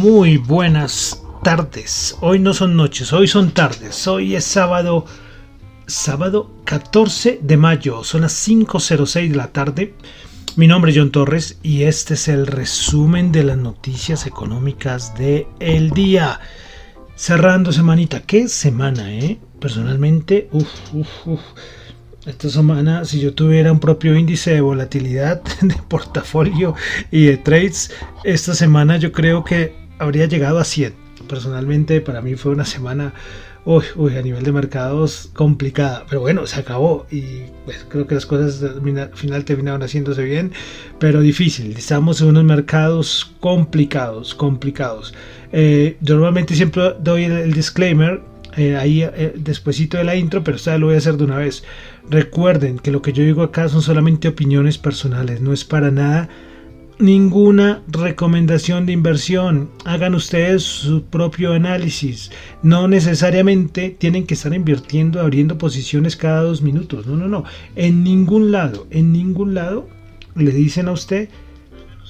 Muy buenas tardes. Hoy no son noches, hoy son tardes. Hoy es sábado, sábado 14 de mayo. Son las 5.06 de la tarde. Mi nombre es John Torres y este es el resumen de las noticias económicas del el día. Cerrando semanita. ¿Qué semana, eh? Personalmente. Esta semana, si yo tuviera un propio índice de volatilidad de portafolio y de trades, esta semana yo creo que habría llegado a 100. Personalmente para mí fue una semana uy, uy, a nivel de mercados complicada, pero bueno, se acabó y pues, creo que las cosas al final terminaron haciéndose bien, pero difícil. Estamos en unos mercados complicados, complicados. Eh, yo normalmente siempre doy el, disclaimer eh, ahí eh, despuesito de la intro, pero esta lo voy a hacer de una vez. Recuerden que lo que yo digo acá son solamente opiniones personales, no es para nada ninguna recomendación de inversión. Hagan ustedes su propio análisis. No necesariamente tienen que estar invirtiendo, abriendo posiciones cada dos minutos. No, no, no. En ningún lado, en ningún lado le dicen a usted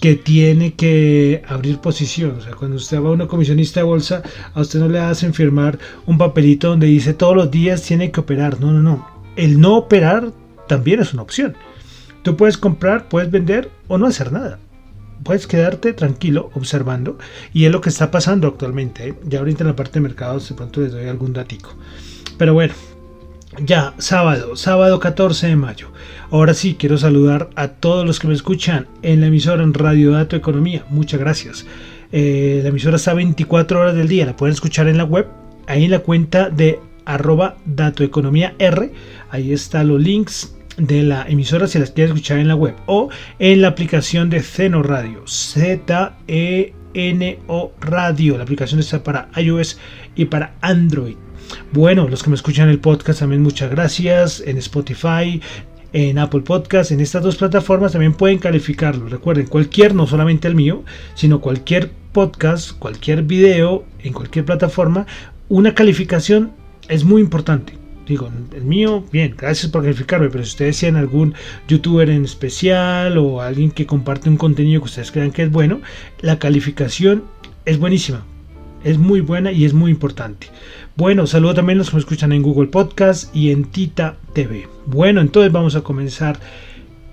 que tiene que abrir posición. O sea, cuando usted va a una comisionista de bolsa, a usted no le hacen firmar un papelito donde dice todos los días tiene que operar. No, no, no. El no operar también es una opción. Tú puedes comprar, puedes vender o no hacer nada puedes quedarte tranquilo observando y es lo que está pasando actualmente. ¿eh? Ya ahorita en la parte de mercados de pronto les doy algún datico. Pero bueno, ya sábado, sábado 14 de mayo. Ahora sí, quiero saludar a todos los que me escuchan en la emisora en Radio Dato Economía. Muchas gracias. Eh, la emisora está 24 horas del día, la pueden escuchar en la web, ahí en la cuenta de arroba Dato Economía R. Ahí están los links de la emisora si las quieres escuchar en la web o en la aplicación de Zeno Radio, Z-E-N-O Radio. La aplicación está para iOS y para Android. Bueno, los que me escuchan el podcast también muchas gracias. En Spotify, en Apple Podcast, en estas dos plataformas también pueden calificarlo. Recuerden, cualquier, no solamente el mío, sino cualquier podcast, cualquier video, en cualquier plataforma, una calificación es muy importante digo, el mío, bien, gracias por calificarme, pero si ustedes tienen algún youtuber en especial o alguien que comparte un contenido que ustedes crean que es bueno, la calificación es buenísima, es muy buena y es muy importante. Bueno, saludo también a los que me escuchan en Google Podcast y en Tita TV. Bueno, entonces vamos a comenzar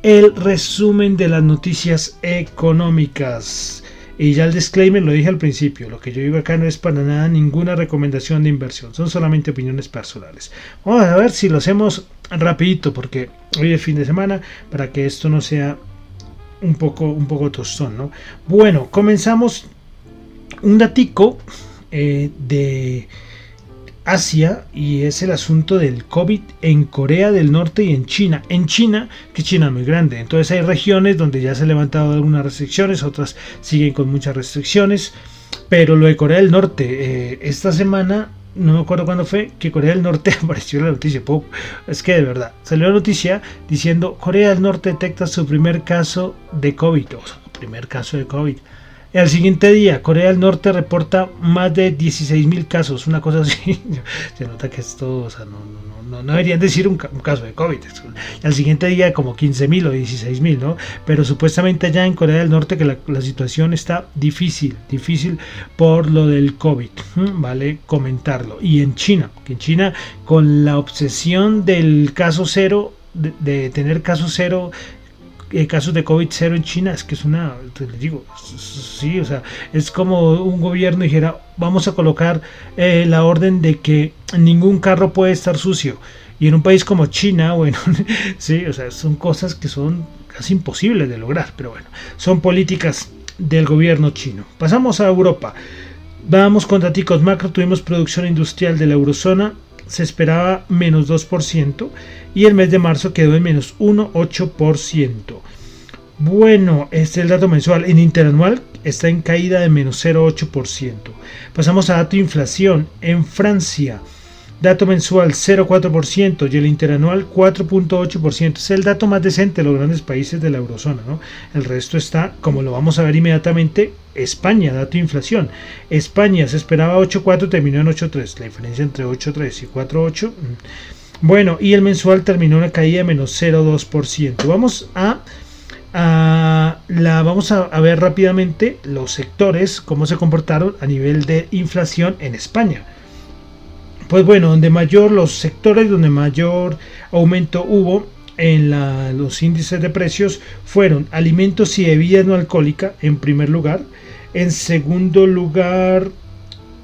el resumen de las noticias económicas. Y ya el disclaimer lo dije al principio, lo que yo digo acá no es para nada ninguna recomendación de inversión, son solamente opiniones personales. Vamos a ver si lo hacemos rapidito porque hoy es fin de semana para que esto no sea un poco, un poco tostón, ¿no? Bueno, comenzamos un datico eh, de Asia y es el asunto del COVID en Corea del Norte y en China. En China, que China es muy grande, entonces hay regiones donde ya se han levantado algunas restricciones, otras siguen con muchas restricciones, pero lo de Corea del Norte, eh, esta semana, no me acuerdo cuándo fue, que Corea del Norte apareció la noticia, es que de verdad, salió la noticia diciendo Corea del Norte detecta su primer caso de COVID, o primer caso de COVID. Al siguiente día, Corea del Norte reporta más de 16.000 casos, una cosa así. Se nota que esto, o sea, no, no, no, deberían decir un, caso de COVID. al siguiente día, como 15.000 o 16.000, ¿no? Pero supuestamente allá en Corea del Norte que la, situación está difícil, difícil por lo del COVID, ¿vale? Comentarlo. Y en China, que en China, con la obsesión del caso cero, de, tener casos cero eh, casos de COVID cero en China, es que es una, les digo, sí, o sea, es como un gobierno dijera, vamos a colocar eh, la orden de que ningún carro puede estar sucio. Y en un país como China, bueno, sí, o sea, son cosas que son casi imposibles de lograr, pero bueno, son políticas del gobierno chino. Pasamos a Europa. Vamos con macro, tuvimos producción industrial de la eurozona, se esperaba menos 2% y el mes de marzo quedó en menos 1,8%. Bueno, este es el dato mensual. En interanual está en caída de menos 0,8%. Pasamos a dato inflación. En Francia, Dato mensual 0,4% y el interanual 4,8%. Es el dato más decente de los grandes países de la eurozona. ¿no? El resto está, como lo vamos a ver inmediatamente, España, dato de inflación. España se esperaba 8,4, terminó en 8,3. La diferencia entre 8,3 y 4,8. Mm. Bueno, y el mensual terminó una caída de menos 0,2%. Vamos a... la, vamos a ver rápidamente los sectores, cómo se comportaron a nivel de inflación en España. Pues bueno, donde mayor, los sectores donde mayor aumento hubo en los índices de precios fueron alimentos y bebidas no alcohólicas en primer lugar. En segundo lugar,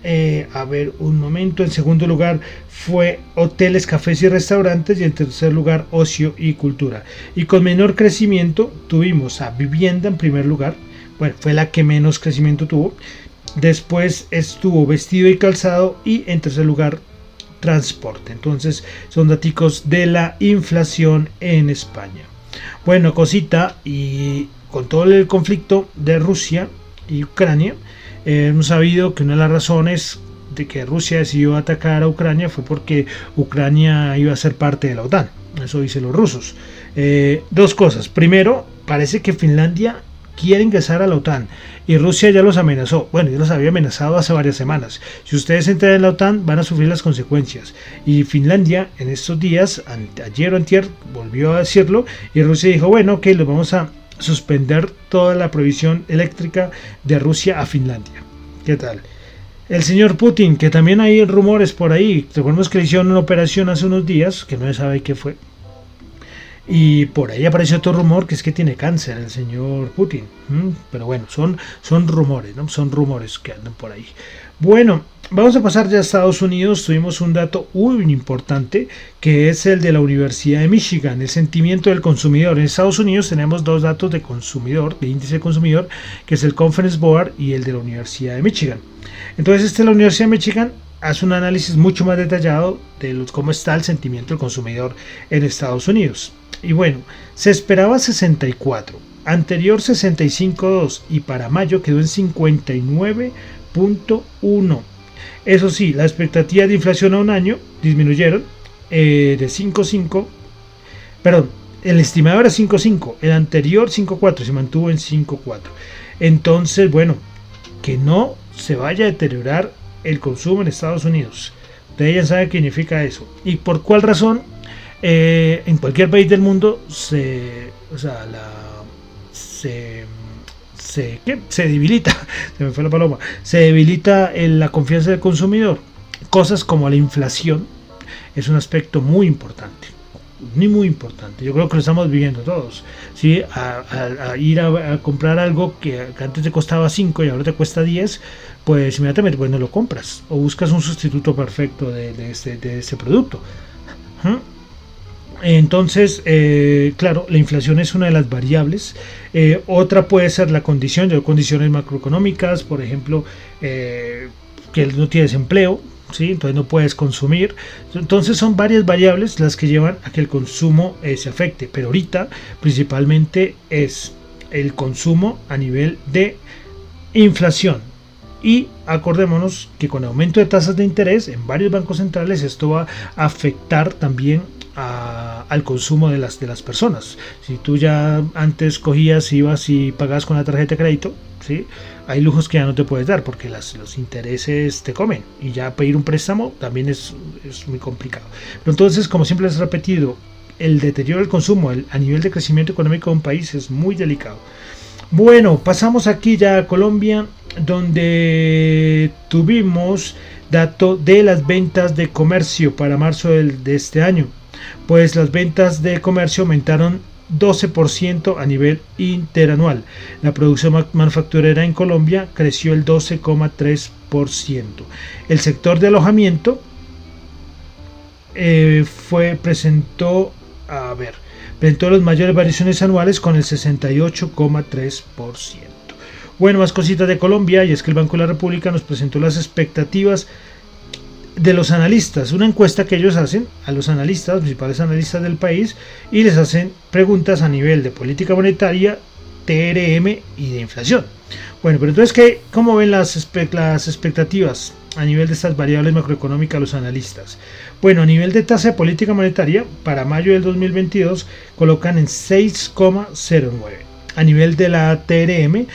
eh, a ver un momento, en segundo lugar fue hoteles, cafés y restaurantes y en tercer lugar ocio y cultura. Y con menor crecimiento tuvimos a vivienda en primer lugar, bueno, fue la que menos crecimiento tuvo. Después estuvo vestido y calzado y en tercer lugar transporte. Entonces son datos de la inflación en España. Bueno, cosita, y con todo el conflicto de Rusia y Ucrania, eh, hemos sabido que una de las razones de que Rusia decidió atacar a Ucrania fue porque Ucrania iba a ser parte de la OTAN. Eso dicen los rusos. Eh, dos cosas. Primero, parece que Finlandia quiere ingresar a la OTAN y Rusia ya los amenazó. Bueno, ya los había amenazado hace varias semanas. Si ustedes entran en la OTAN van a sufrir las consecuencias. Y Finlandia en estos días, ayer o antier, volvió a decirlo y Rusia dijo, bueno, ok, lo vamos a suspender toda la provisión eléctrica de Rusia a Finlandia. ¿Qué tal? El señor Putin, que también hay rumores por ahí, recordemos que le hicieron una operación hace unos días, que no se sabe qué fue, y por ahí apareció otro rumor que es que tiene cáncer el señor Putin. Pero bueno, son, son rumores, ¿no? Son rumores que andan por ahí. Bueno, vamos a pasar ya a Estados Unidos. Tuvimos un dato muy importante que es el de la Universidad de Michigan, el sentimiento del consumidor. En Estados Unidos tenemos dos datos de consumidor, de índice de consumidor, que es el Conference Board y el de la Universidad de Michigan. Entonces, este de la Universidad de Michigan hace un análisis mucho más detallado de cómo está el sentimiento del consumidor en Estados Unidos. Y bueno, se esperaba 64, anterior 65.2 y para mayo quedó en 59.1. Eso sí, la expectativa de inflación a un año disminuyeron eh, de 5.5, perdón, el estimado era 5.5, el anterior 5.4 se mantuvo en 5.4. Entonces, bueno, que no se vaya a deteriorar el consumo en Estados Unidos. Ustedes ya saben qué significa eso. ¿Y por cuál razón? Eh, en cualquier país del mundo se, o sea, la, se, se, se debilita, se me fue la paloma, se debilita en la confianza del consumidor. Cosas como la inflación es un aspecto muy importante ni muy importante. Yo creo que lo estamos viviendo todos. ¿sí? A, ir a, comprar algo que, antes te costaba 5 y ahora te cuesta 10, pues inmediatamente pues no lo compras o buscas un sustituto perfecto de, este, ese producto. Entonces, eh, claro, la inflación es una de las variables. Eh, otra puede ser la condición, de condiciones macroeconómicas, por ejemplo, eh, que no tienes empleo, ¿sí? entonces no puedes consumir. Entonces son varias variables las que llevan a que el consumo se afecte. Pero ahorita principalmente es el consumo a nivel de inflación. Y acordémonos que con aumento de tasas de interés en varios bancos centrales esto va a afectar también al consumo de las, de las personas. Si tú ya antes cogías, ibas y pagabas con la tarjeta de crédito, ¿sí? hay lujos que ya no te puedes dar porque las, los intereses te comen y ya pedir un préstamo también es, es muy complicado. Pero entonces, como siempre les he repetido, el deterioro del consumo a nivel de crecimiento económico de un país es muy delicado. Bueno, pasamos aquí ya a Colombia, donde tuvimos dato de las ventas de comercio para marzo de este año. pues las ventas de comercio aumentaron 12% a nivel interanual. La producción manufacturera en Colombia creció el 12,3%. El sector de alojamiento eh, fue presentó a ver presentó las mayores variaciones anuales con el 68,3%. Bueno, más cositas de Colombia y es que el Banco de la República nos presentó las expectativas de los analistas, una encuesta que ellos hacen a los analistas, principales analistas del país, y les hacen preguntas a nivel de política monetaria, TRM y de inflación. Bueno, pero entonces, ¿qué, ¿cómo ven las, las expectativas a nivel de estas variables macroeconómicas los analistas? Bueno, a nivel de tasa de política monetaria, para mayo del 2022 colocan en 6,09. A nivel de la TRM,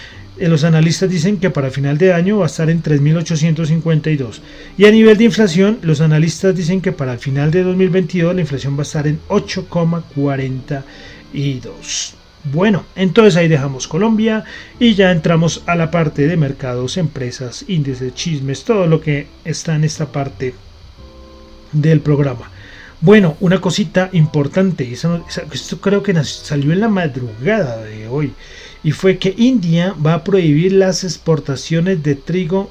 los analistas dicen que para final de año va a estar en 3.852. Y a nivel de inflación, los analistas dicen que para el final de 2022 la inflación va a estar en 8,42. Bueno, entonces ahí dejamos Colombia y ya entramos a la parte de mercados, empresas, índices, chismes, todo lo que está en esta parte del programa. Bueno, una cosita importante, esto creo que salió en la madrugada de hoy y fue que India va a prohibir las exportaciones de trigo.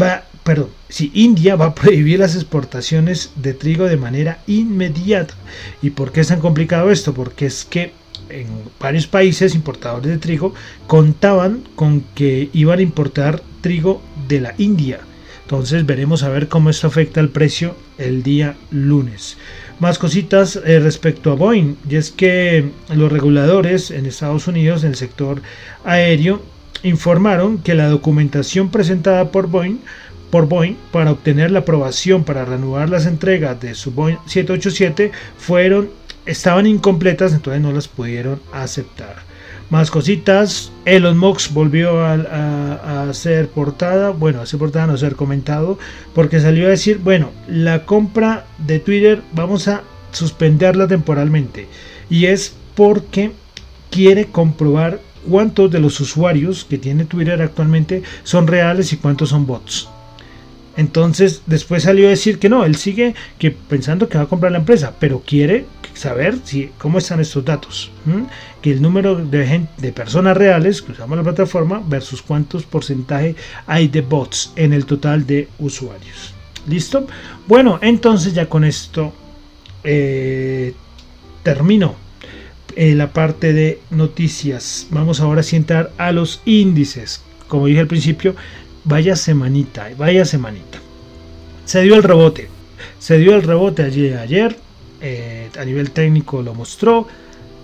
Va, perdón, si India va a prohibir las exportaciones de trigo de manera inmediata. ¿Y por qué es tan complicado esto? Porque es que en varios países importadores de trigo contaban con que iban a importar trigo de la India. Entonces veremos a ver cómo esto afecta el precio el día lunes. Más cositas eh, respecto a Boeing, y es que los reguladores en Estados Unidos en el sector aéreo informaron que la documentación presentada por Boeing por Boeing para obtener la aprobación para reanudar las entregas de su Boeing 787 fueron estaban incompletas, entonces no las pudieron aceptar. Más cositas. Elon Musk volvió a, ser portada. Bueno, a ser portada, no ser comentado. Porque salió a decir: Bueno, la compra de Twitter vamos a suspenderla temporalmente. Y es porque quiere comprobar cuántos de los usuarios que tiene Twitter actualmente son reales y cuántos son bots. Entonces después salió a decir que no, él sigue que pensando que va a comprar la empresa, pero quiere saber si, cómo están estos datos. Que el número de, de personas reales que usamos la plataforma versus cuántos porcentaje hay de bots en el total de usuarios. ¿Listo? Bueno, entonces ya con esto eh, termino eh, la parte de noticias. Vamos ahora a entrar a los índices. Como dije al principio, vaya semanita, vaya semanita. Se dio el rebote. Se dio el rebote ayer, ayer eh, a nivel técnico lo mostró.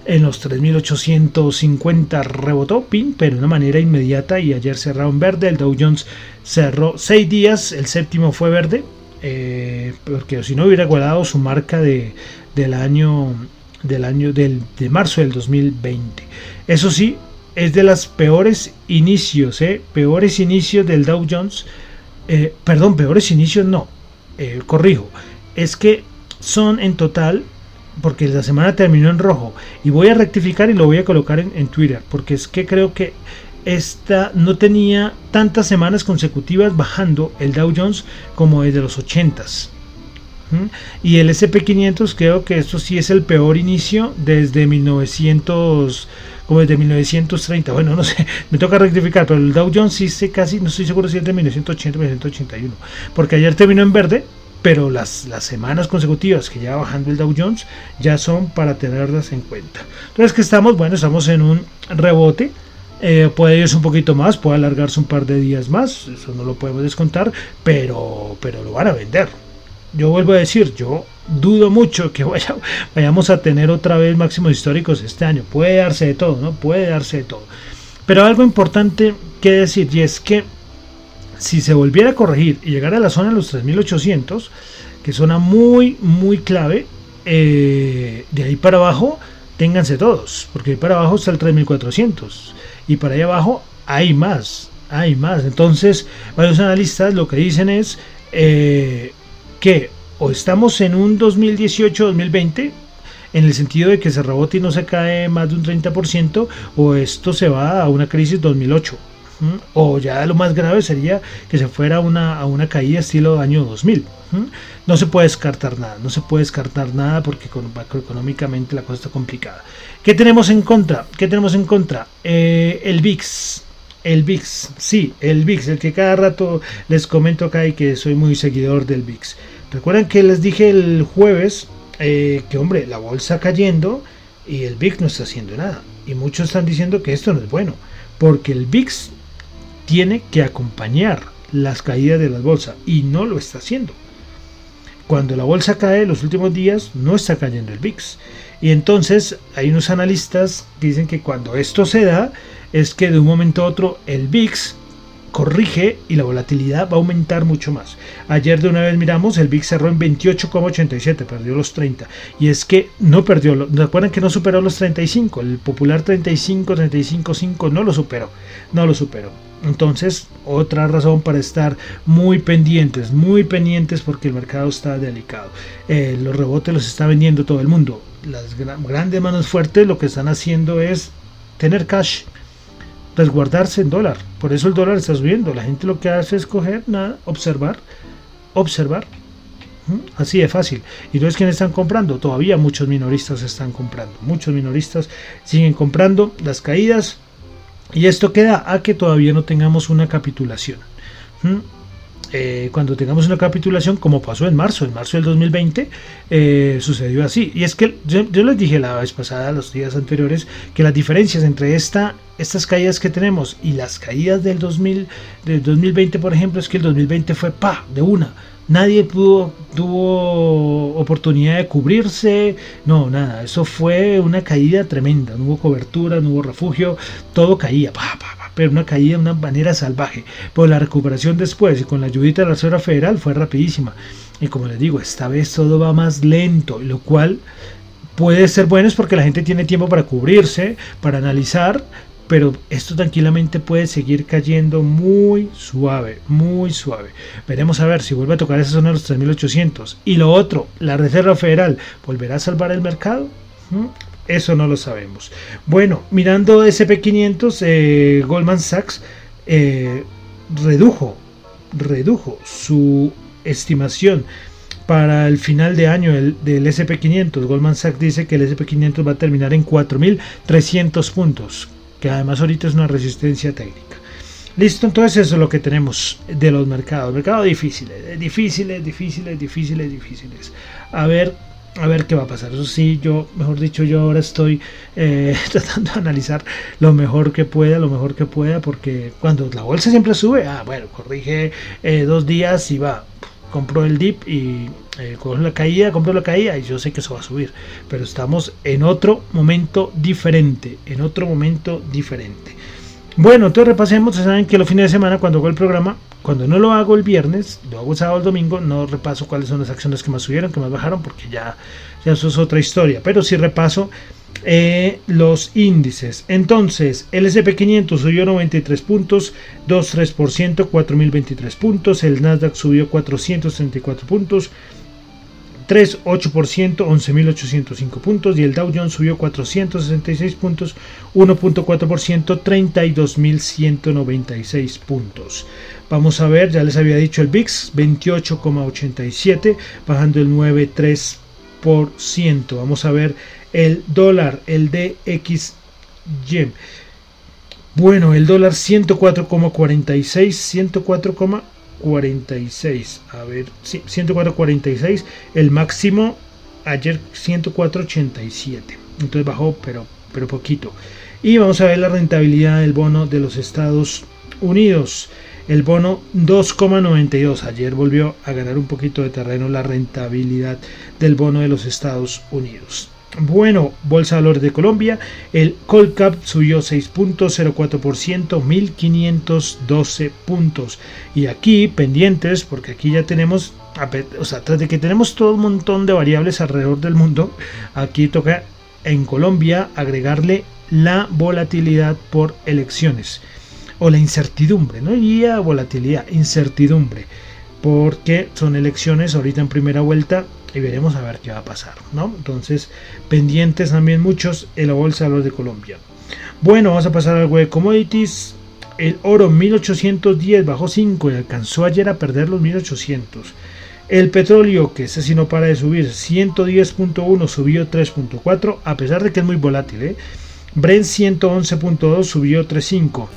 En los 3850 rebotó pero de una manera inmediata y ayer cerró en verde. El Dow Jones cerró 6 días, el séptimo fue verde, eh, porque si no hubiera guardado su marca de, del año del año del, de marzo del 2020. Eso sí, es de las peores inicios, ¿eh? peores inicios del Dow Jones. Eh, perdón, peores inicios no, eh, corrijo. Es que son en total, porque la semana terminó en rojo, y voy a rectificar y lo voy a colocar en, Twitter, porque es que creo que esta no tenía tantas semanas consecutivas bajando el Dow Jones como desde los 80s. Y el SP500 creo que esto sí es el peor inicio desde 1900 como desde 1930. Bueno, no sé, me toca rectificar, pero el Dow Jones sí sé casi, no estoy seguro si es de 1980 o 1981, porque ayer terminó en verde, pero las, las semanas consecutivas que ya bajando el Dow Jones ya son para tenerlas en cuenta. Entonces, que estamos? Bueno, estamos en un rebote. Eh, puede irse un poquito más, puede alargarse un par de días más, eso no lo podemos descontar, pero, pero lo van a vender. Yo vuelvo a decir, yo dudo mucho que vaya, vayamos a tener otra vez máximos históricos este año. Puede darse de todo, ¿no? Puede darse de todo. Pero algo importante que decir, y es que si se volviera a corregir y llegar a la zona de los 3800, que zona muy, muy clave, eh, de ahí para abajo, ténganse todos, porque ahí para abajo está el 3400 y para allá abajo hay más, hay más. Entonces, varios analistas lo que dicen es eh, que o estamos en un 2018-2020, en el sentido de que se rebote y no se cae más de un 30%, o esto se va a una crisis 2008. O ya lo más grave sería que se fuera una, a una caída estilo año 2000. No se puede descartar nada, no se puede descartar nada porque macroeconómicamente la cosa está complicada. ¿Qué tenemos en contra? ¿Qué tenemos en contra? Eh, el VIX. El VIX, sí, el VIX, el que cada rato les comento acá y que soy muy seguidor del VIX. Recuerden que les dije el jueves eh, que, hombre, la bolsa cayendo y el VIX no está haciendo nada. Y muchos están diciendo que esto no es bueno, porque el VIX tiene que acompañar las caídas de las bolsas y no lo está haciendo. Cuando la bolsa cae los últimos días no está cayendo el VIX. Y entonces hay unos analistas que dicen que cuando esto se da es que de un momento a otro el VIX corrige y la volatilidad va a aumentar mucho más. Ayer de una vez miramos, el VIX cerró en 28,87, perdió los 30. Y es que no perdió, recuerden que no superó los 35? El popular 35, 35,5 no lo superó, no lo superó. Entonces, otra razón para estar muy pendientes, muy pendientes porque el mercado está delicado. Eh, los rebotes los está vendiendo todo el mundo. Las grandes manos fuertes lo que están haciendo es tener cash, resguardarse en dólar. Por eso el dólar está subiendo. La gente lo que hace es coger, nada, observar, observar. Así de fácil. ¿Y no es están comprando? Todavía muchos minoristas están comprando. Muchos minoristas siguen comprando las caídas y esto queda a que todavía no tengamos una capitulación. Eh, cuando tengamos una capitulación, como pasó en marzo, en marzo del 2020, eh, sucedió así. Y es que yo, les dije la vez pasada, los días anteriores, que las diferencias entre esta, estas caídas que tenemos y las caídas del, 2000, del 2020, por ejemplo, es que el 2020 fue pa, de una Nadie pudo, tuvo oportunidad de cubrirse, no, nada, eso fue una caída tremenda, no hubo cobertura, no hubo refugio, todo caía, pero una caída de una manera salvaje. Pero la recuperación después y con la ayudita de la Reserva Federal fue rapidísima. Y como les digo, esta vez todo va más lento, lo cual puede ser bueno es porque la gente tiene tiempo para cubrirse, para analizar, pero esto tranquilamente puede seguir cayendo muy suave, muy suave. Veremos a ver si vuelve a tocar esa zona de los 3.800. Y lo otro, la Reserva Federal, ¿volverá a salvar el mercado? ¿Mm? Eso no lo sabemos. Bueno, mirando SP500, eh, Goldman Sachs eh, redujo, redujo su estimación para el final de año del, del SP500. Goldman Sachs dice que el SP500 va a terminar en 4.300 puntos que además ahorita es una resistencia técnica. Listo, entonces eso es lo que tenemos de los mercados. Mercados difíciles, difíciles, difíciles, difíciles, difíciles. A ver, a ver qué va a pasar. Eso sí, yo, mejor dicho, yo ahora estoy eh, tratando de analizar lo mejor que pueda, lo mejor que pueda, porque cuando la bolsa siempre sube, ah, bueno, corrige eh, dos días y va, compro el dip y eh, la caída, compro la caída y yo sé que eso va a subir. Pero estamos en otro momento diferente, en otro momento diferente. Bueno, entonces repasemos. Saben que los fines de semana, cuando hago el programa, cuando no lo hago el viernes, lo hago el sábado o domingo, no repaso cuáles son las acciones que más subieron, que más bajaron, porque ya, ya eso es otra historia. Pero sí repaso eh, los índices. Entonces, el SP500 subió 93 puntos, 2,3%, 4.023 puntos. El Nasdaq subió 434 puntos, 3,8%, 11.805 puntos. Y el Dow Jones subió 466 puntos, 1.4%, 32.196 puntos. Vamos a ver, ya les había dicho el VIX, 28,87, bajando el 9,3%. Vamos a ver el dólar, el DXY. Bueno, el dólar 104,46, 104,46. A ver, sí, 104,46. El máximo ayer 104,87. Entonces bajó, pero, pero poquito. Y vamos a ver la rentabilidad del bono de los Estados Unidos. El bono 2,92. Ayer volvió a ganar un poquito de terreno la rentabilidad del bono de los Estados Unidos. Bueno, Bolsa de Valores de Colombia, el Colcap subió 6.04%, 1.512 puntos. Y aquí pendientes, porque aquí ya tenemos, o sea, tras de que tenemos todo un montón de variables alrededor del mundo, aquí toca en Colombia agregarle la volatilidad por elecciones. O la incertidumbre, no diría volatilidad, incertidumbre, porque son elecciones ahorita en primera vuelta y veremos a ver qué va a pasar, ¿no? Entonces, pendientes también muchos en la bolsa de valores de Colombia. Bueno, vamos a pasar algo de commodities. El oro 1810 bajó 5 y alcanzó ayer a perder los 1800. El petróleo, que ese sí no para de subir, 110.1 subió 3.4, a pesar de que es muy volátil. ¿eh? Brent 111.2 subió 3.5.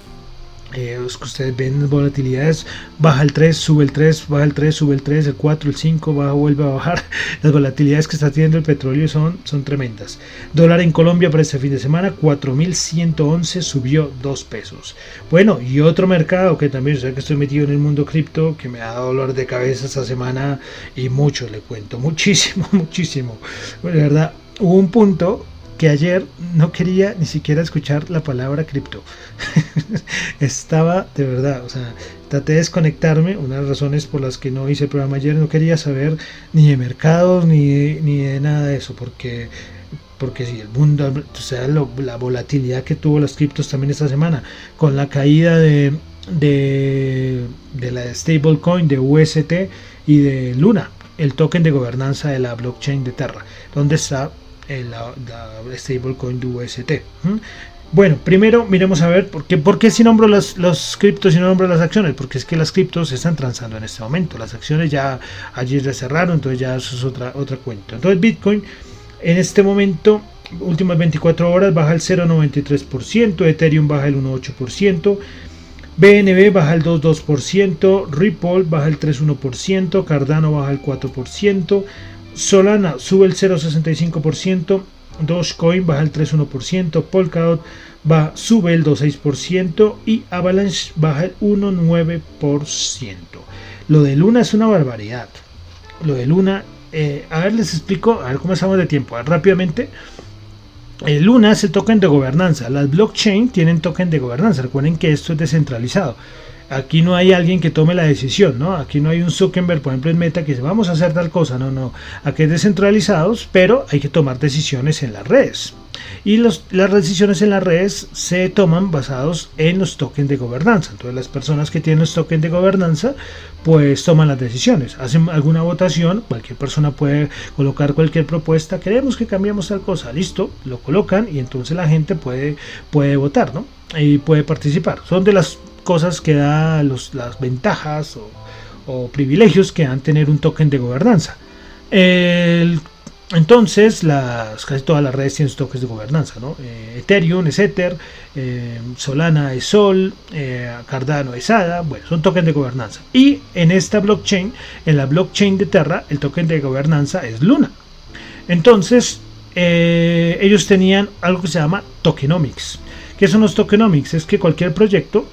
Eh, que ustedes ven volatilidades, baja el 3, sube el 3, baja el 3, sube el 3, el 4, el 5, baja, vuelve a bajar. Las volatilidades que está teniendo el petróleo son, son tremendas. Dólar en Colombia para este fin de semana, 4.111, subió 2 pesos. Bueno, y otro mercado que también, sé que estoy metido en el mundo cripto, que me ha dado dolor de cabeza esta semana y mucho le cuento, muchísimo, muchísimo. Bueno, verdad, hubo un punto que ayer no quería ni siquiera escuchar la palabra cripto. Estaba de verdad, o sea, traté de desconectarme. Una de las razones por las que no hice el programa ayer, no quería saber ni de mercados ni de, ni de nada de eso, porque porque si el mundo, o sea, la volatilidad que tuvo las criptos también esta semana, con la caída de, de, de la stablecoin de UST y de Luna, el token de gobernanza de la blockchain de Terra, donde está la, la stablecoin de UST. Bueno, primero miremos a ver por qué, por qué si nombro los, los criptos y no nombro las acciones, porque es que las criptos se están transando en este momento, las acciones ya ayer ya cerraron, entonces ya eso es otra, otra cuenta. Entonces Bitcoin en este momento, últimas 24 horas, baja el 0,93%, Ethereum baja el 1,8%, BNB baja el 2,2%, Ripple baja el 3,1%, Cardano baja el 4%, Solana sube el 0,65%, Dogecoin baja el 3,1%, Polkadot va, sube el 2,6% y Avalanche baja el 1,9%. Lo de Luna es una barbaridad. Lo de Luna, eh, a ver, les explico, a ver cómo estamos de tiempo. rápidamente, el Luna es el token de gobernanza. Las blockchain tienen token de gobernanza. Recuerden que esto es descentralizado. Aquí no hay alguien que tome la decisión, ¿no? Aquí no hay un Zuckerberg, por ejemplo, en Meta que dice vamos a hacer tal cosa, no, no. Aquí es descentralizados, pero hay que tomar decisiones en las redes. Y las decisiones en las redes se toman basados en los tokens de gobernanza. Entonces las personas que tienen los tokens de gobernanza pues toman las decisiones. Hacen alguna votación, cualquier persona puede colocar cualquier propuesta, queremos que cambiemos tal cosa, listo, lo colocan y entonces la gente puede, puede votar, ¿no? Y puede participar. Son de las cosas que da los, las ventajas o, privilegios que dan tener un token de gobernanza. Entonces, las, casi todas las redes tienen tokens de gobernanza. ¿no? Eh, Ethereum es Ether, eh, Solana es Sol, eh, Cardano es ADA, bueno, son tokens de gobernanza. Y en esta blockchain, en la blockchain de Terra, el token de gobernanza es Luna. Entonces, ellos tenían algo que se llama tokenomics. ¿Qué son los tokenomics? Es que cualquier proyecto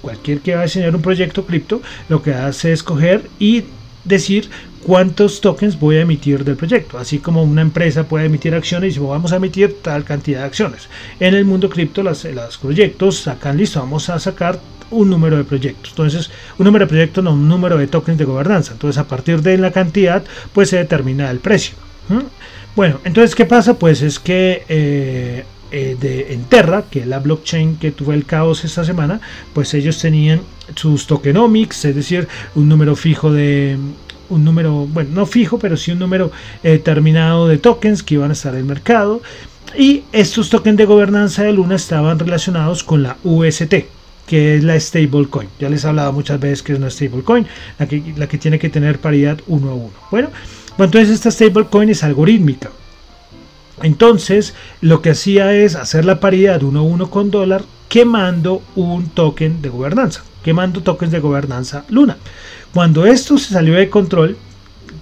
cualquier que va a diseñar un proyecto cripto, lo que hace es coger y decir cuántos tokens voy a emitir del proyecto. Así como una empresa puede emitir acciones y dice, vamos a emitir tal cantidad de acciones. En el mundo cripto, los proyectos sacan listo, vamos a sacar un número de proyectos. Entonces, un número de proyectos, no un número de tokens de gobernanza. Entonces, a partir de la cantidad, pues se determina el precio. Bueno, entonces, ¿qué pasa? Pues es que eh, eh, de Enterra, que es la blockchain que tuvo el caos esta semana, pues ellos tenían sus tokenomics, es decir, un número fijo de un número, bueno, no fijo, pero sí un número determinado de tokens que iban a estar en el mercado. Y estos tokens de gobernanza de Luna estaban relacionados con la UST, que es la stablecoin. Ya les he hablado muchas veces que es una stablecoin, la que, la que tiene que tener paridad uno a uno. Bueno, bueno entonces esta stablecoin es algorítmica. Entonces, lo que hacía es hacer la paridad uno a uno con dólar quemando un token de gobernanza, quemando tokens de gobernanza Luna. Cuando esto se salió de control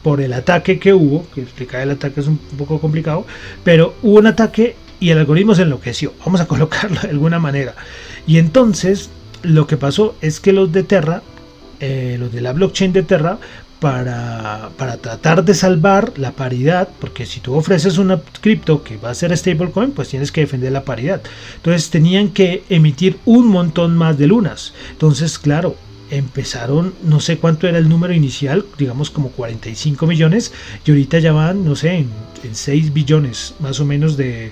por el ataque que hubo, que explicar el ataque es un poco complicado, pero hubo un ataque y el algoritmo se enloqueció, vamos a colocarlo de alguna manera. Y entonces lo que pasó es que los de Terra, eh, los de la blockchain de Terra, para, tratar de salvar la paridad, porque si tú ofreces una cripto que va a ser stablecoin, pues tienes que defender la paridad. Entonces tenían que emitir un montón más de lunas. Entonces, claro, empezaron, no sé cuánto era el número inicial, digamos como 45 millones, y ahorita ya van, no sé, en, 6 billones más o menos de,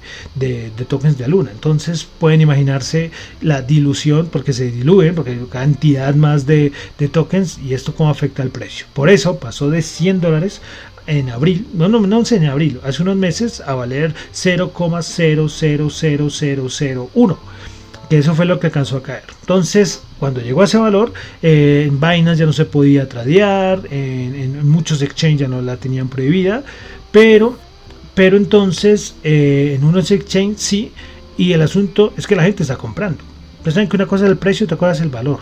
tokens de Luna. Entonces pueden imaginarse la dilución, porque se diluyen, porque hay cantidad más de, tokens, y esto cómo afecta al precio. Por eso pasó de 100 dólares en abril, no, no, no en abril, hace unos meses a valer 0,00001 que eso fue lo que alcanzó a caer. Entonces, cuando llegó a ese valor, eh, en Binance ya no se podía tradear, en, muchos exchanges ya no la tenían prohibida, pero, pero entonces eh, en unos exchanges sí, y el asunto es que la gente está comprando. Ustedes saben que una cosa es el precio, otra cosa es el valor.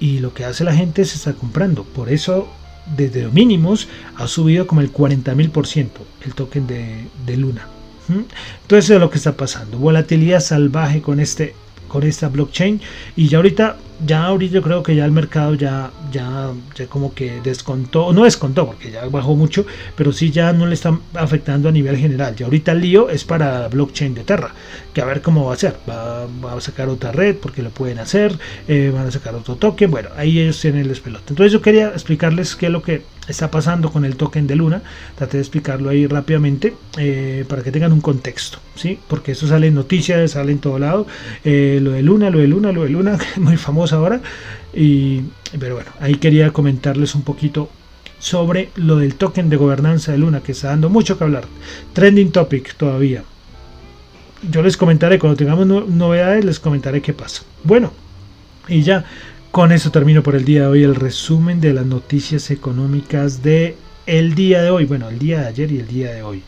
Y lo que hace la gente es estar comprando. Por eso, desde mínimos, ha subido como el 40.000% el token de, Luna. Entonces, eso es lo que está pasando. Volatilidad salvaje con este con esta blockchain. Y ya ahorita ya ahorita yo creo que ya el mercado ya ya, ya como que descontó no descontó porque ya bajó mucho pero sí ya no le están afectando a nivel general. Y ahorita el lío es para blockchain de Terra que a ver cómo va a ser. Va, a sacar otra red porque lo pueden hacer eh, van a sacar otro token. Bueno ahí ellos tienen el despelote. Entonces yo quería explicarles qué es lo que está pasando con el token de Luna. Traté de explicarlo ahí rápidamente eh, para que tengan un contexto, ¿sí? Porque eso sale en noticias, sale en todo lado. Eh, lo de Luna, lo de Luna, lo de Luna, muy famoso ahora. Y, pero bueno, ahí quería comentarles un poquito sobre lo del token de gobernanza de Luna, que está dando mucho que hablar. Trending topic todavía. Yo les comentaré, cuando tengamos novedades, les comentaré qué pasa. Bueno, y ya con eso termino por el día de hoy el resumen de las noticias económicas de el día de hoy, bueno, el día de ayer y el día de hoy.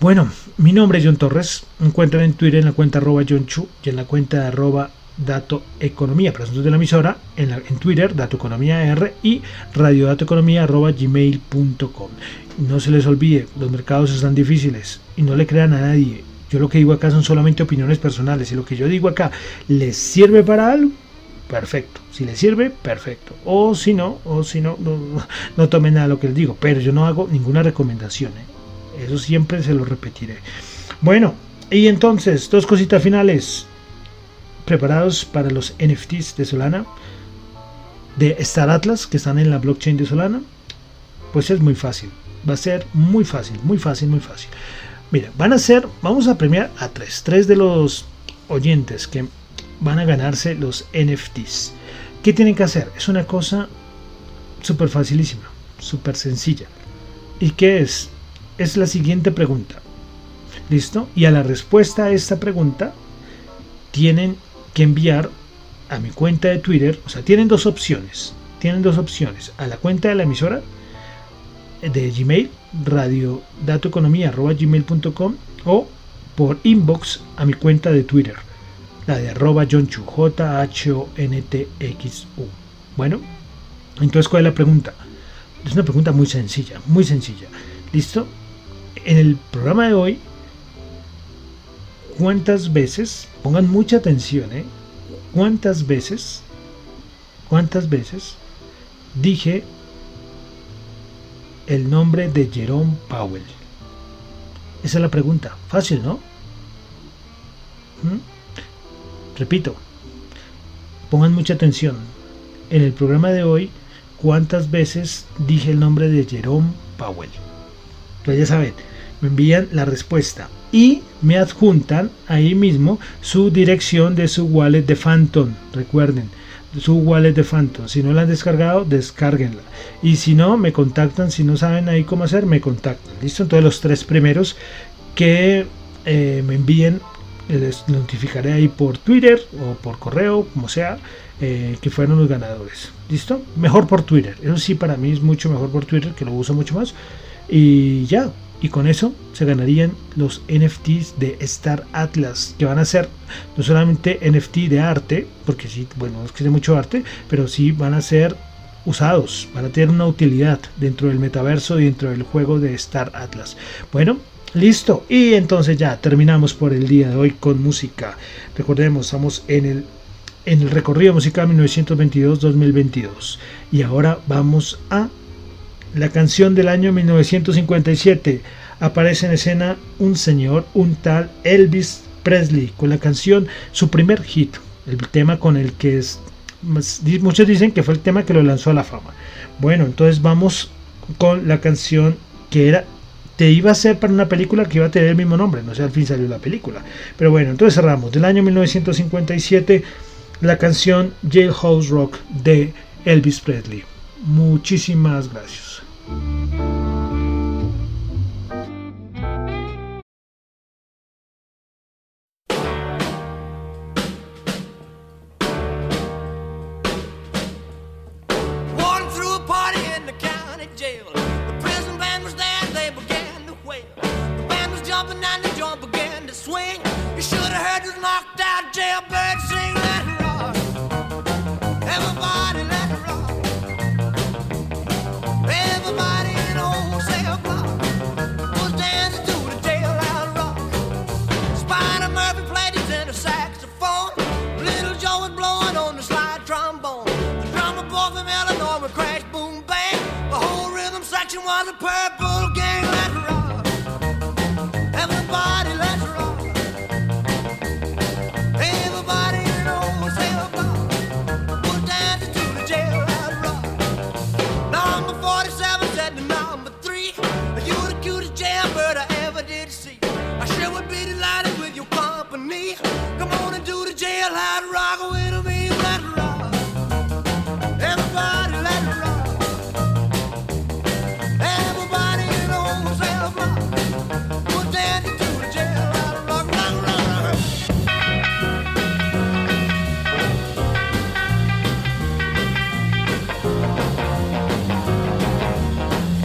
Bueno, mi nombre es John Torres, me encuentran en Twitter en la cuenta arroba John Chu y en la cuenta arroba Dato Economía, de la emisora, en, en Twitter, Dato Economía R y radiodatoeconomía arroba gmail.com. No se les olvide, los mercados están difíciles y no le crean a nadie. Yo lo que digo acá son solamente opiniones personales y lo que yo digo acá les sirve para algo perfecto. Si le sirve, perfecto. O si no, o si no, no, tomen nada lo que les digo. Pero yo no hago ninguna recomendación. ¿eh? Eso siempre se lo repetiré. Bueno, y entonces, dos cositas finales. Preparados para los NFTs de Solana. De Star Atlas, que están en la blockchain de Solana. Pues es muy fácil. Va a ser muy fácil, muy fácil, muy fácil. Mira, van a ser, vamos a premiar a tres. Tres de los oyentes que van a ganarse los NFTs. ¿Qué tienen que hacer? Es una cosa súper facilísima, súper sencilla. ¿Y qué es? Es la siguiente pregunta. ¿Listo? Y a la respuesta a esta pregunta tienen que enviar a mi cuenta de Twitter, o sea, tienen dos opciones. Tienen dos opciones. A la cuenta de la emisora de Gmail, radiodatoeconomía.gmail.com o por inbox a mi cuenta de Twitter la de arroba John J-H-O-N-T-X-U. Bueno, entonces, ¿cuál es la pregunta? Es una pregunta muy sencilla, muy sencilla. ¿Listo? En el programa de hoy, ¿cuántas veces, pongan mucha atención, ¿eh? ¿Cuántas veces, cuántas veces dije el nombre de Jerome Powell? Esa es la pregunta. Fácil, ¿no? ¿Mm? Repito, pongan mucha atención. En el programa de hoy, ¿cuántas veces dije el nombre de Jerome Powell? Pues ya saben, me envían la respuesta y me adjuntan ahí mismo su dirección de su wallet de Phantom. Recuerden, su wallet de Phantom. Si no la han descargado, descárguenla. Y si no, me contactan. Si no saben ahí cómo hacer, me contactan. ¿Listo? Entonces los tres primeros que eh, me envíen les notificaré ahí por Twitter o por correo, como sea, eh, que fueron los ganadores. ¿Listo? Mejor por Twitter. Eso sí, para mí es mucho mejor por Twitter, que lo uso mucho más. Y ya, y con eso se ganarían los NFTs de Star Atlas, que van a ser no solamente NFT de arte, porque sí, bueno, es que es mucho arte, pero sí van a ser usados, van a tener una utilidad dentro del metaverso y dentro del juego de Star Atlas. Bueno, Listo. Y entonces ya terminamos por el día de hoy con música. Recordemos, estamos en el, en el recorrido musical 1922-2022. Y ahora vamos a la canción del año 1957. Aparece en escena un señor, un tal Elvis Presley, con la canción, su primer hit, el tema con el que es, muchos dicen que fue el tema que lo lanzó a la fama. Bueno, entonces vamos con la canción que era te iba a ser para una película que iba a tener el mismo nombre, no sé, al fin salió la película. Pero bueno, entonces cerramos. Del año 1957, la canción Jailhouse Rock de Elvis Presley. Muchísimas gracias.